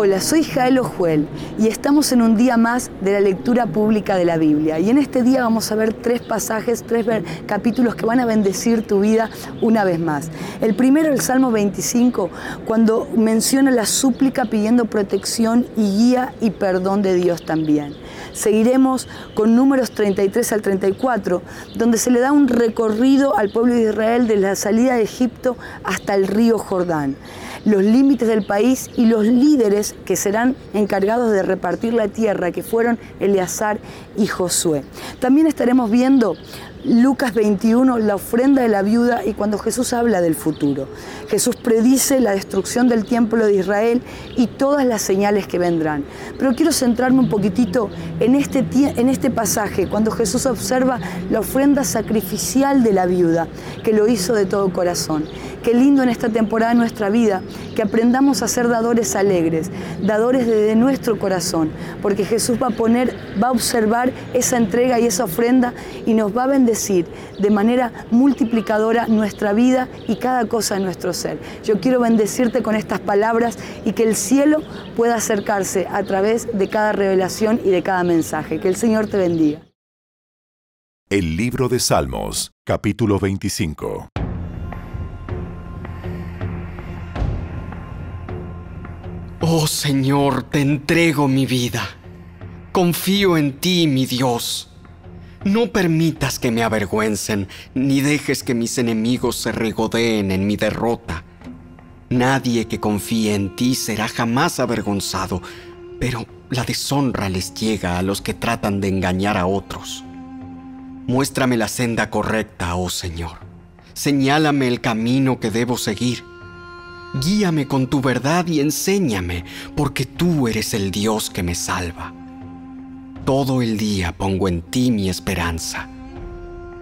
Hola, soy Jael Ojuel y estamos en un día más de la lectura pública de la Biblia. Y en este día vamos a ver tres pasajes, tres capítulos que van a bendecir tu vida una vez más. El primero, el Salmo 25, cuando menciona la súplica pidiendo protección y guía y perdón de Dios también. Seguiremos con números 33 al 34, donde se le da un recorrido al pueblo de Israel de la salida de Egipto hasta el río Jordán los límites del país y los líderes que serán encargados de repartir la tierra, que fueron Eleazar y Josué. También estaremos viendo Lucas 21, la ofrenda de la viuda y cuando Jesús habla del futuro. Jesús predice la destrucción del templo de Israel y todas las señales que vendrán. Pero quiero centrarme un poquitito en este, en este pasaje, cuando Jesús observa la ofrenda sacrificial de la viuda, que lo hizo de todo corazón. Qué lindo en esta temporada de nuestra vida que aprendamos a ser dadores alegres, dadores desde nuestro corazón, porque Jesús va a poner, va a observar esa entrega y esa ofrenda y nos va a bendecir de manera multiplicadora nuestra vida y cada cosa de nuestro ser. Yo quiero bendecirte con estas palabras y que el cielo pueda acercarse a través de cada revelación y de cada mensaje. Que el Señor te bendiga. El libro de Salmos, capítulo 25. Oh Señor, te entrego mi vida. Confío en ti, mi Dios. No permitas que me avergüencen, ni dejes que mis enemigos se regodeen en mi derrota. Nadie que confíe en ti será jamás avergonzado, pero la deshonra les llega a los que tratan de engañar a otros. Muéstrame la senda correcta, oh Señor. Señálame el camino que debo seguir Guíame con tu verdad y enséñame, porque tú eres el Dios que me salva. Todo el día pongo en ti mi esperanza.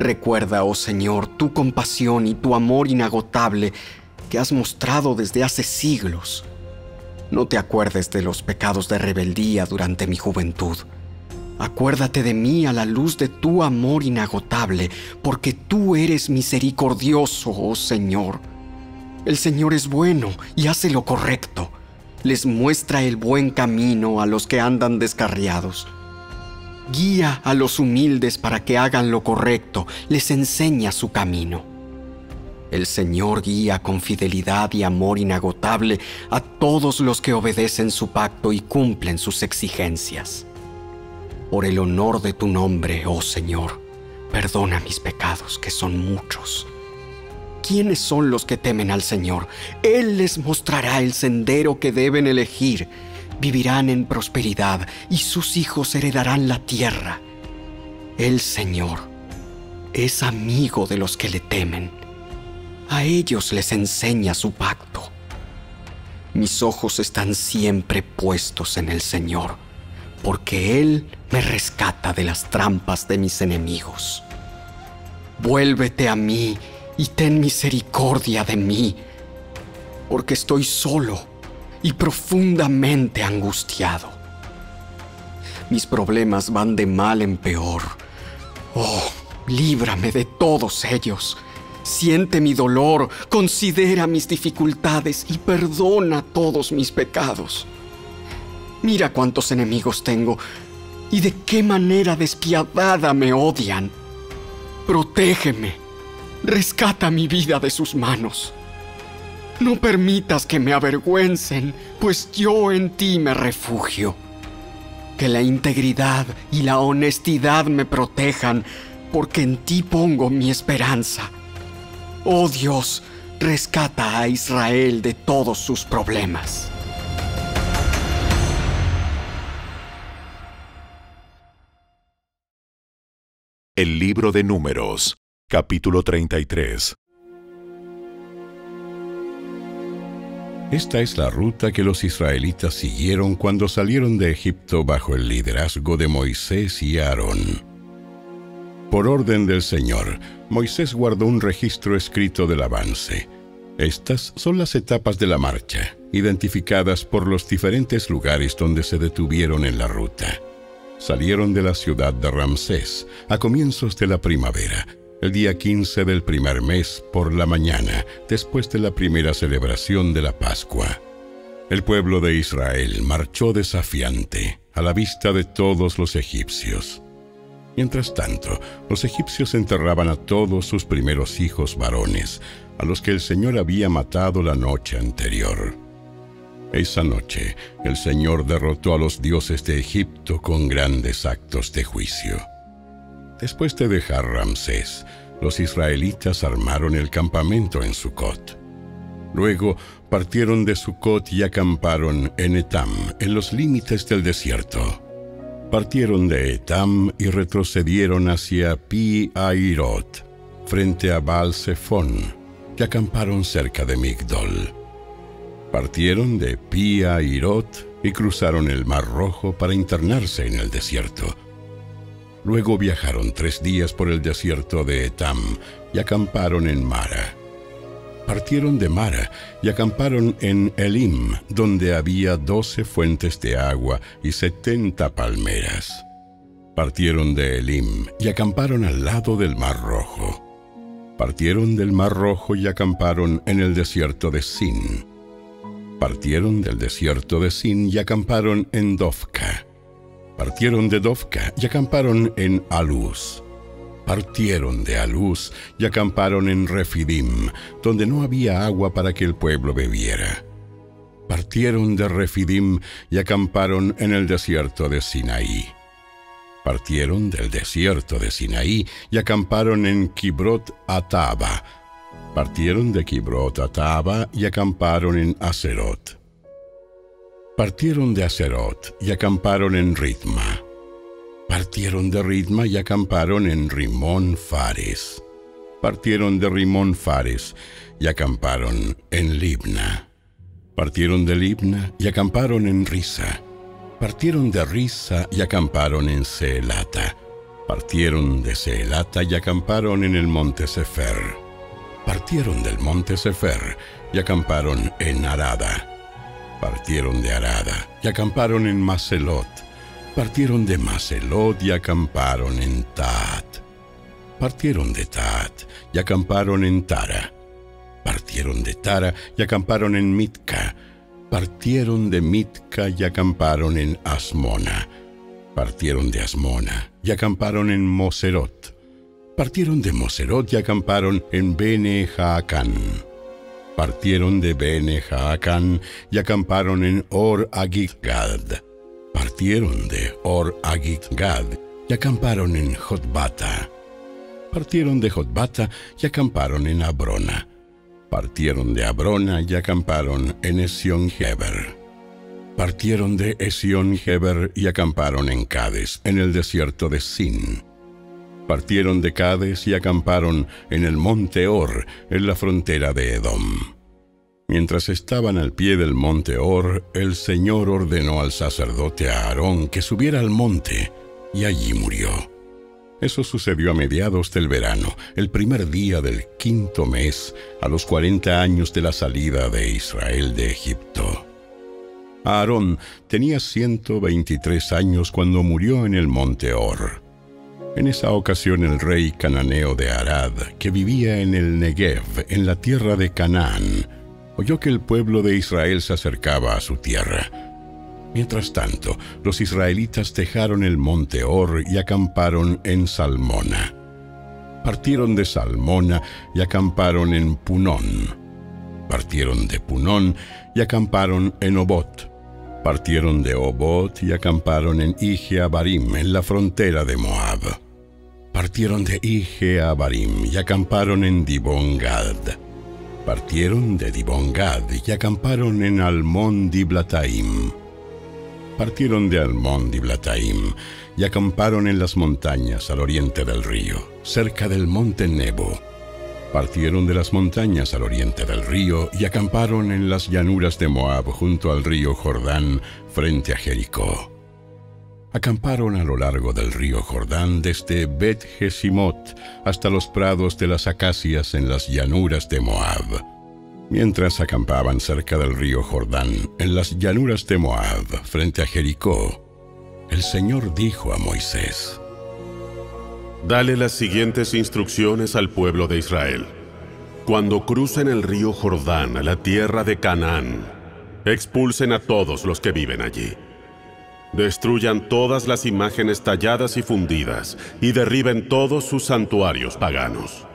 Recuerda, oh Señor, tu compasión y tu amor inagotable que has mostrado desde hace siglos. No te acuerdes de los pecados de rebeldía durante mi juventud. Acuérdate de mí a la luz de tu amor inagotable, porque tú eres misericordioso, oh Señor. El Señor es bueno y hace lo correcto. Les muestra el buen camino a los que andan descarriados. Guía a los humildes para que hagan lo correcto, les enseña su camino. El Señor guía con fidelidad y amor inagotable a todos los que obedecen su pacto y cumplen sus exigencias. Por el honor de tu nombre, oh Señor, perdona mis pecados, que son muchos. ¿Quiénes son los que temen al Señor? Él les mostrará el sendero que deben elegir. Vivirán en prosperidad y sus hijos heredarán la tierra. El Señor es amigo de los que le temen. A ellos les enseña su pacto. Mis ojos están siempre puestos en el Señor, porque Él me rescata de las trampas de mis enemigos. Vuélvete a mí y ten misericordia de mí, porque estoy solo y profundamente angustiado. Mis problemas van de mal en peor. Oh, líbrame de todos ellos. Siente mi dolor, considera mis dificultades y perdona todos mis pecados. Mira cuántos enemigos tengo y de qué manera despiadada me odian. Protégeme Rescata mi vida de sus manos. No permitas que me avergüencen, pues yo en ti me refugio. Que la integridad y la honestidad me protejan, porque en ti pongo mi esperanza. Oh Dios, rescata a Israel de todos sus problemas. El libro de números Capítulo 33 Esta es la ruta que los israelitas siguieron cuando salieron de Egipto bajo el liderazgo de Moisés y Aarón. Por orden del Señor, Moisés guardó un registro escrito del avance. Estas son las etapas de la marcha, identificadas por los diferentes lugares donde se detuvieron en la ruta. Salieron de la ciudad de Ramsés a comienzos de la primavera el día 15 del primer mes por la mañana, después de la primera celebración de la Pascua. El pueblo de Israel marchó desafiante a la vista de todos los egipcios. Mientras tanto, los egipcios enterraban a todos sus primeros hijos varones, a los que el Señor había matado la noche anterior. Esa noche, el Señor derrotó a los dioses de Egipto con grandes actos de juicio. Después de dejar Ramsés, los israelitas armaron el campamento en Sucot. Luego partieron de Sucot y acamparon en Etam, en los límites del desierto. Partieron de Etam y retrocedieron hacia Pi Airot, frente a Baal Zephon, y acamparon cerca de Migdol. Partieron de Pi Airot y cruzaron el Mar Rojo para internarse en el desierto. Luego viajaron tres días por el desierto de Etam y acamparon en Mara. Partieron de Mara y acamparon en Elim, donde había doce fuentes de agua y setenta palmeras. Partieron de Elim y acamparon al lado del Mar Rojo. Partieron del Mar Rojo y acamparon en el desierto de Sin. Partieron del desierto de Sin y acamparon en Dofka partieron de Dovka y acamparon en Aluz. Partieron de Aluz y acamparon en Refidim, donde no había agua para que el pueblo bebiera. Partieron de Refidim y acamparon en el desierto de Sinaí. Partieron del desierto de Sinaí y acamparon en Kibrot Ataba. Partieron de Kibrot Ataba y acamparon en Aserot Partieron de Acerot y acamparon en Ritma. Partieron de Ritma y acamparon en Rimón Fares. Partieron de Rimón Fares y acamparon en Libna. Partieron de Libna y acamparon en Risa. Partieron de Risa y acamparon en Seelata. Partieron de Seelata y acamparon en el monte Sefer. Partieron del monte Sefer y acamparon en Arada partieron de Arada y acamparon en Macelot. Partieron de Macelot y acamparon en Tat. Partieron de Tat y acamparon en Tara. Partieron de Tara y acamparon en Mitka. Partieron de Mitka y acamparon en Asmona. Partieron de Asmona y acamparon en Moserot. Partieron de Moserot y acamparon en Bene Jaacán partieron de Bene Jaacán y acamparon en Or Agigad. Partieron de Or Agigad y acamparon en Jotbata. Partieron de Jotbata y acamparon en Abrona. Partieron de Abrona y acamparon en Esión Heber. Partieron de Esión Heber y acamparon en Cades, en el desierto de Sin partieron de Cades y acamparon en el monte Or, en la frontera de Edom. Mientras estaban al pie del monte Or, el Señor ordenó al sacerdote Aarón que subiera al monte, y allí murió. Eso sucedió a mediados del verano, el primer día del quinto mes, a los cuarenta años de la salida de Israel de Egipto. Aarón tenía 123 años cuando murió en el monte Or. En esa ocasión el rey cananeo de Arad, que vivía en el Negev, en la tierra de Canaán, oyó que el pueblo de Israel se acercaba a su tierra. Mientras tanto, los israelitas dejaron el monte Or y acamparon en Salmona. Partieron de Salmona y acamparon en Punón. Partieron de Punón y acamparon en Obot. Partieron de Obot y acamparon en Ige-Abarim, en la frontera de Moab. Partieron de Ige-Abarim y acamparon en Dibongad. Partieron de Dibongad y acamparon en Almón Diblataim. Partieron de Almón Diblataim y acamparon en las montañas al oriente del río, cerca del monte Nebo Partieron de las montañas al oriente del río y acamparon en las llanuras de Moab junto al río Jordán frente a Jericó. Acamparon a lo largo del río Jordán desde Bet Jesimot hasta los prados de las acacias en las llanuras de Moab. Mientras acampaban cerca del río Jordán, en las llanuras de Moab, frente a Jericó, el Señor dijo a Moisés, Dale las siguientes instrucciones al pueblo de Israel. Cuando crucen el río Jordán a la tierra de Canaán, expulsen a todos los que viven allí. Destruyan todas las imágenes talladas y fundidas y derriben todos sus santuarios paganos.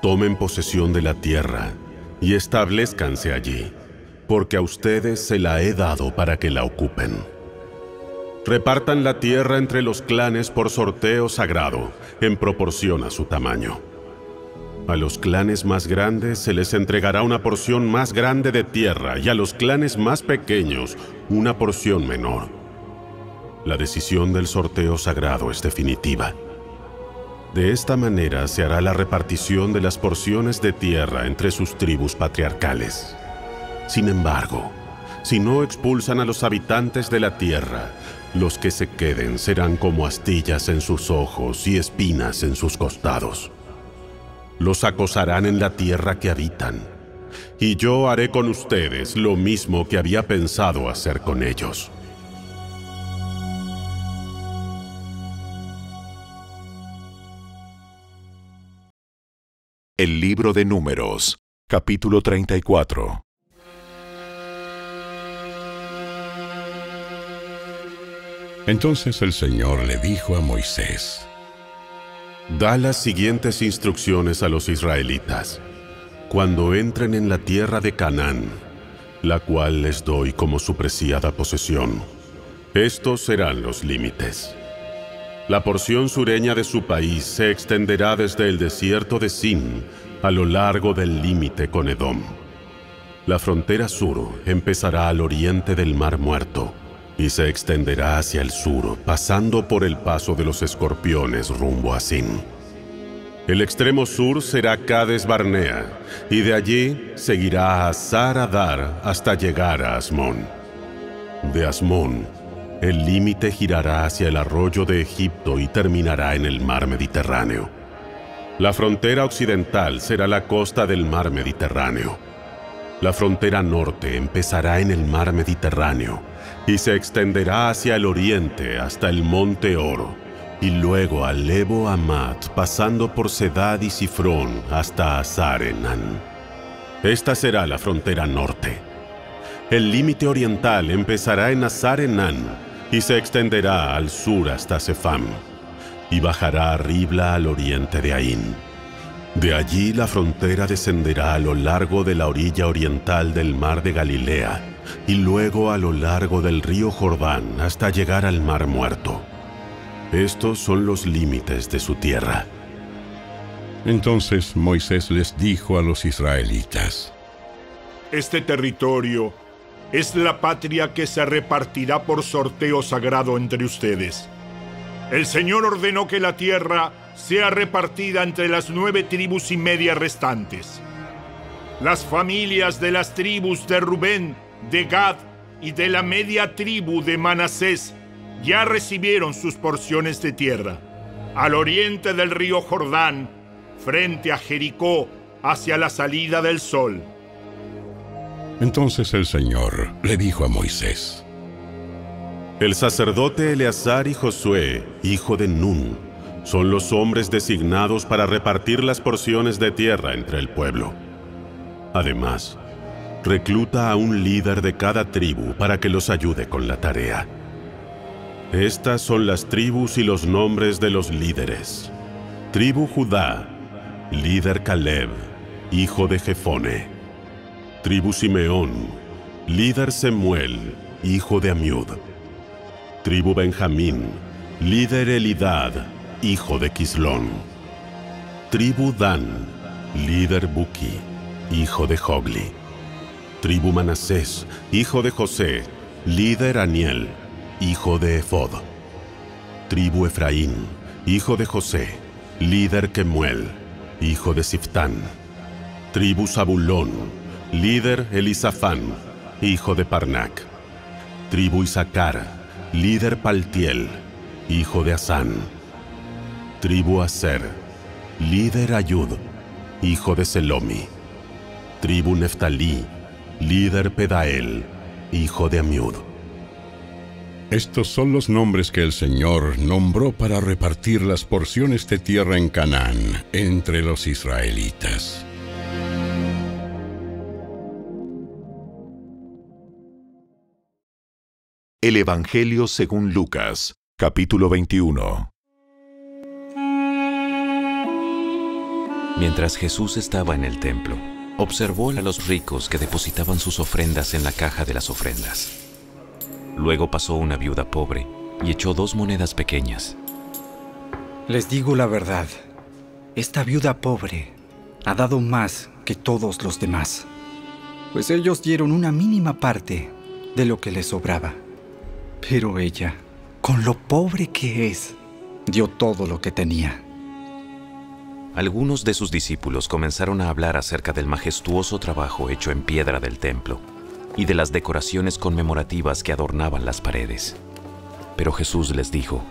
Tomen posesión de la tierra y establezcanse allí, porque a ustedes se la he dado para que la ocupen. Repartan la tierra entre los clanes por sorteo sagrado, en proporción a su tamaño. A los clanes más grandes se les entregará una porción más grande de tierra y a los clanes más pequeños una porción menor. La decisión del sorteo sagrado es definitiva. De esta manera se hará la repartición de las porciones de tierra entre sus tribus patriarcales. Sin embargo, si no expulsan a los habitantes de la tierra, los que se queden serán como astillas en sus ojos y espinas en sus costados. Los acosarán en la tierra que habitan, y yo haré con ustedes lo mismo que había pensado hacer con ellos. El libro de números, capítulo 34. Entonces el Señor le dijo a Moisés, Da las siguientes instrucciones a los israelitas. Cuando entren en la tierra de Canaán, la cual les doy como su preciada posesión, estos serán los límites. La porción sureña de su país se extenderá desde el desierto de Sin a lo largo del límite con Edom. La frontera sur empezará al oriente del Mar Muerto y se extenderá hacia el sur, pasando por el paso de los escorpiones rumbo a Sin. El extremo sur será Cades Barnea, y de allí seguirá a Saradar hasta llegar a Asmón. De Asmón, el límite girará hacia el arroyo de Egipto y terminará en el mar Mediterráneo. La frontera occidental será la costa del mar Mediterráneo. La frontera norte empezará en el mar Mediterráneo y se extenderá hacia el oriente hasta el monte Oro, y luego al Lebo Amat, pasando por Sedad y Sifrón hasta Azarenan. Esta será la frontera norte. El límite oriental empezará en Azarenan y se extenderá al sur hasta Sefam, y bajará a Ribla al oriente de Ain. De allí la frontera descenderá a lo largo de la orilla oriental del mar de Galilea, y luego a lo largo del río Jordán hasta llegar al mar muerto. Estos son los límites de su tierra. Entonces Moisés les dijo a los israelitas, Este territorio es la patria que se repartirá por sorteo sagrado entre ustedes. El Señor ordenó que la tierra sea repartida entre las nueve tribus y media restantes. Las familias de las tribus de Rubén, de Gad y de la media tribu de Manasés ya recibieron sus porciones de tierra. Al oriente del río Jordán, frente a Jericó, hacia la salida del sol. Entonces el Señor le dijo a Moisés, El sacerdote Eleazar y Josué, hijo de Nun, son los hombres designados para repartir las porciones de tierra entre el pueblo. Además, recluta a un líder de cada tribu para que los ayude con la tarea. Estas son las tribus y los nombres de los líderes. Tribu Judá, líder Caleb, hijo de Jefone. Tribu Simeón, líder Semuel, hijo de Amiud. Tribu Benjamín, líder Elidad, hijo de Quislón. Tribu Dan, líder Buki, hijo de Jogli. Tribu Manasés, hijo de José, líder Aniel, hijo de Efod. Tribu Efraín, hijo de José, líder Kemuel, hijo de Siftán. Tribu Zabulón, líder Elisafán, hijo de Parnac. Tribu Isaacar, líder Paltiel, hijo de Asán. Tribu Aser, líder Ayud, hijo de Selomi. Tribu Neftalí, líder Pedael, hijo de Amiud. Estos son los nombres que el Señor nombró para repartir las porciones de tierra en Canaán entre los israelitas. El Evangelio según Lucas, capítulo 21. Mientras Jesús estaba en el templo, observó a los ricos que depositaban sus ofrendas en la caja de las ofrendas. Luego pasó una viuda pobre y echó dos monedas pequeñas. Les digo la verdad, esta viuda pobre ha dado más que todos los demás, pues ellos dieron una mínima parte de lo que les sobraba. Pero ella, con lo pobre que es, dio todo lo que tenía. Algunos de sus discípulos comenzaron a hablar acerca del majestuoso trabajo hecho en piedra del templo y de las decoraciones conmemorativas que adornaban las paredes. Pero Jesús les dijo,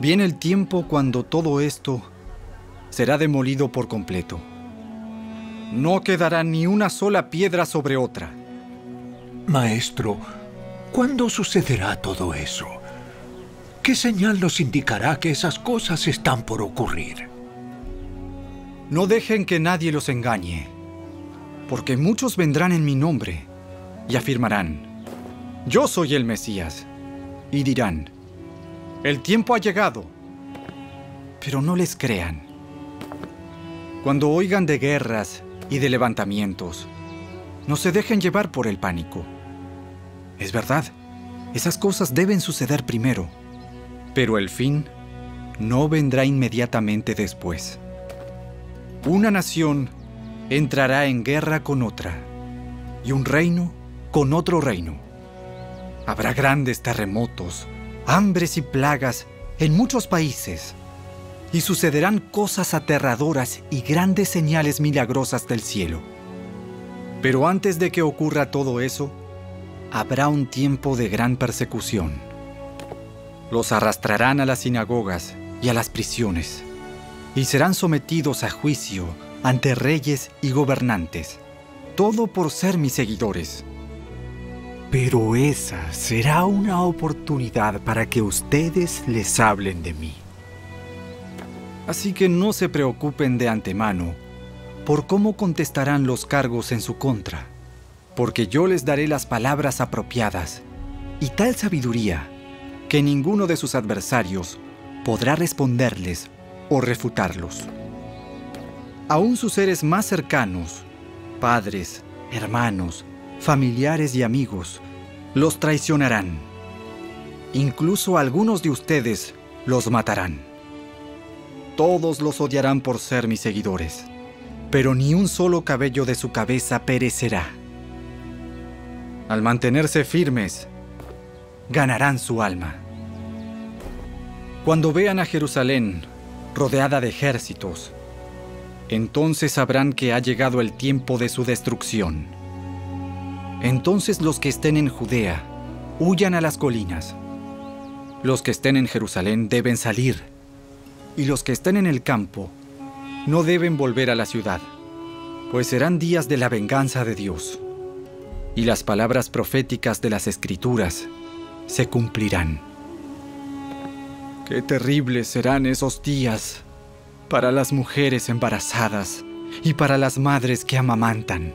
Viene el tiempo cuando todo esto será demolido por completo. No quedará ni una sola piedra sobre otra. Maestro, ¿cuándo sucederá todo eso? ¿Qué señal nos indicará que esas cosas están por ocurrir? No dejen que nadie los engañe, porque muchos vendrán en mi nombre y afirmarán, yo soy el Mesías, y dirán, el tiempo ha llegado, pero no les crean. Cuando oigan de guerras y de levantamientos, no se dejen llevar por el pánico. Es verdad, esas cosas deben suceder primero, pero el fin no vendrá inmediatamente después. Una nación entrará en guerra con otra y un reino con otro reino. Habrá grandes terremotos, hambres y plagas en muchos países y sucederán cosas aterradoras y grandes señales milagrosas del cielo. Pero antes de que ocurra todo eso, habrá un tiempo de gran persecución. Los arrastrarán a las sinagogas y a las prisiones y serán sometidos a juicio ante reyes y gobernantes, todo por ser mis seguidores. Pero esa será una oportunidad para que ustedes les hablen de mí. Así que no se preocupen de antemano por cómo contestarán los cargos en su contra, porque yo les daré las palabras apropiadas y tal sabiduría que ninguno de sus adversarios podrá responderles o refutarlos. Aún sus seres más cercanos, padres, hermanos, familiares y amigos, los traicionarán. Incluso algunos de ustedes los matarán. Todos los odiarán por ser mis seguidores, pero ni un solo cabello de su cabeza perecerá. Al mantenerse firmes, ganarán su alma. Cuando vean a Jerusalén rodeada de ejércitos. Entonces sabrán que ha llegado el tiempo de su destrucción. Entonces los que estén en Judea huyan a las colinas. Los que estén en Jerusalén deben salir, y los que estén en el campo no deben volver a la ciudad, pues serán días de la venganza de Dios, y las palabras proféticas de las Escrituras se cumplirán. Qué terribles serán esos días para las mujeres embarazadas y para las madres que amamantan,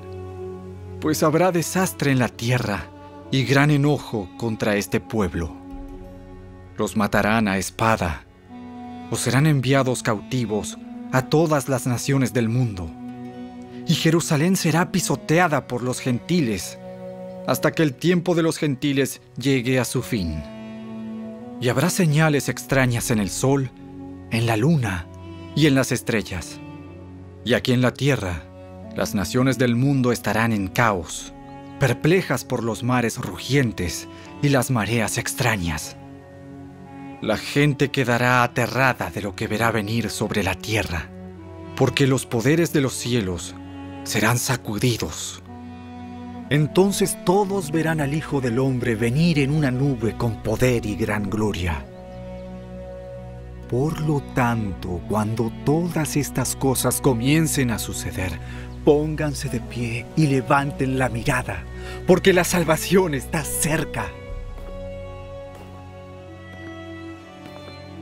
pues habrá desastre en la tierra y gran enojo contra este pueblo. Los matarán a espada o serán enviados cautivos a todas las naciones del mundo. Y Jerusalén será pisoteada por los gentiles hasta que el tiempo de los gentiles llegue a su fin y habrá señales extrañas en el sol, en la luna y en las estrellas. Y aquí en la tierra, las naciones del mundo estarán en caos, perplejas por los mares rugientes y las mareas extrañas. La gente quedará aterrada de lo que verá venir sobre la tierra, porque los poderes de los cielos serán sacudidos entonces todos verán al Hijo del Hombre venir en una nube con poder y gran gloria. Por lo tanto, cuando todas estas cosas comiencen a suceder, pónganse de pie y levanten la mirada, porque la salvación está cerca.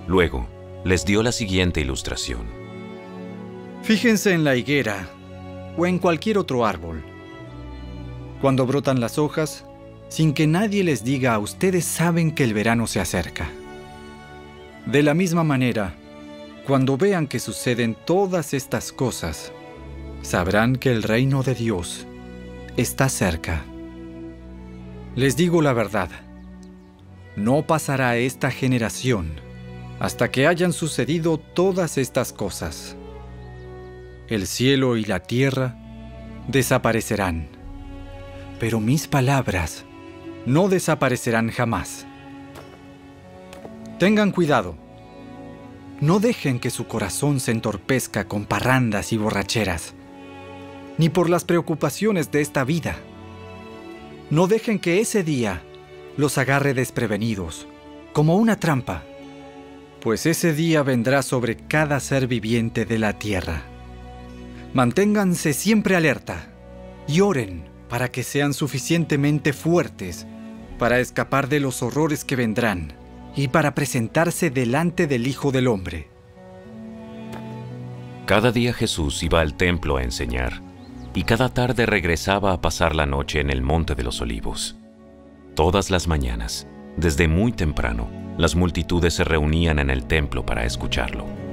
Luego, les dio la siguiente ilustración. Fíjense en la higuera o en cualquier otro árbol. Cuando brotan las hojas, sin que nadie les diga, ustedes saben que el verano se acerca. De la misma manera, cuando vean que suceden todas estas cosas, sabrán que el reino de Dios está cerca. Les digo la verdad, no pasará esta generación hasta que hayan sucedido todas estas cosas. El cielo y la tierra desaparecerán, pero mis palabras no desaparecerán jamás. Tengan cuidado. No dejen que su corazón se entorpezca con parrandas y borracheras, ni por las preocupaciones de esta vida. No dejen que ese día los agarre desprevenidos, como una trampa, pues ese día vendrá sobre cada ser viviente de la tierra. Manténganse siempre alerta y oren para que sean suficientemente fuertes para escapar de los horrores que vendrán y para presentarse delante del Hijo del Hombre. Cada día Jesús iba al templo a enseñar, y cada tarde regresaba a pasar la noche en el Monte de los Olivos. Todas las mañanas, desde muy temprano, las multitudes se reunían en el templo para escucharlo.